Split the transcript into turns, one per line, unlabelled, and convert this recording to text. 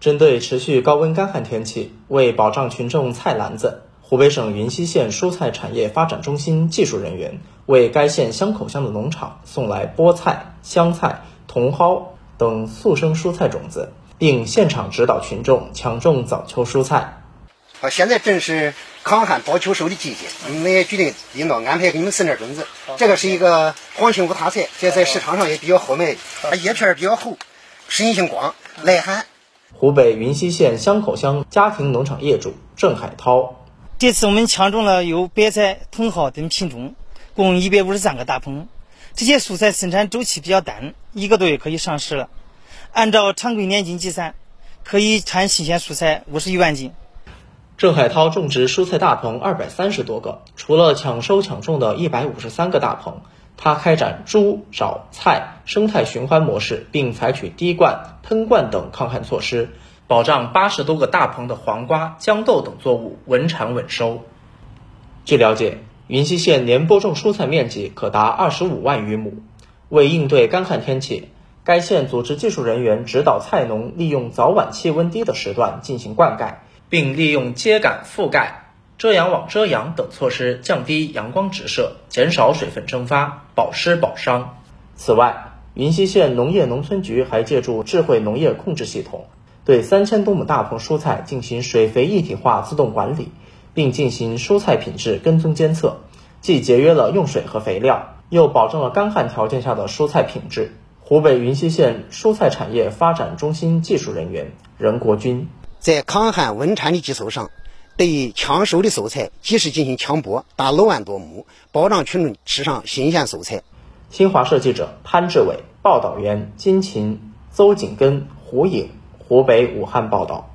针对持续高温干旱天气，为保障群众菜篮子，湖北省云溪县蔬菜产业发展中心技术人员为该县香口乡的农场送来菠菜、香菜、茼蒿等速生蔬菜种子，并现场指导群众抢种早秋蔬菜。
啊，现在正是抗旱保秋收的季节，我们也决定领导安排给你们送点种子。这个是一个黄心无他菜，这在市场上也比较好卖，它叶片比较厚，适应性广，耐旱。
湖北云溪县香口乡家庭农场业主郑海涛，
这次我们抢种了有白菜、茼蒿等品种，共一百五十三个大棚。这些蔬菜生产周期比较短，一个多月可以上市了。按照常规年斤计算，可以产新鲜蔬菜五十余万斤。
郑海涛种植蔬菜大棚二百三十多个，除了抢收抢种的一百五十三个大棚。他开展猪、沼、菜生态循环模式，并采取滴灌、喷灌等抗旱措施，保障八十多个大棚的黄瓜、豇豆等作物稳产稳收。据了解，云溪县年播种蔬菜面积可达二十五万余亩。为应对干旱天气，该县组织技术人员指导菜农利用早晚气温低的时段进行灌溉，并利用秸秆覆盖。遮阳网遮阳等措施，降低阳光直射，减少水分蒸发，保湿保墒。此外，云溪县农业农村局还借助智慧农业控制系统，对三千多亩大棚蔬菜进行水肥一体化自动管理，并进行蔬菜品质跟踪监测，既节约了用水和肥料，又保证了干旱条件下的蔬菜品质。湖北云溪县蔬菜产业发展中心技术人员任国军
在抗旱稳产的基础上。对抢收的蔬菜及时进行抢播，达六万多亩，保障群众吃上新鲜蔬菜。
新华社记者潘志伟，报道员金琴、邹景根、胡颖，湖北武汉报道。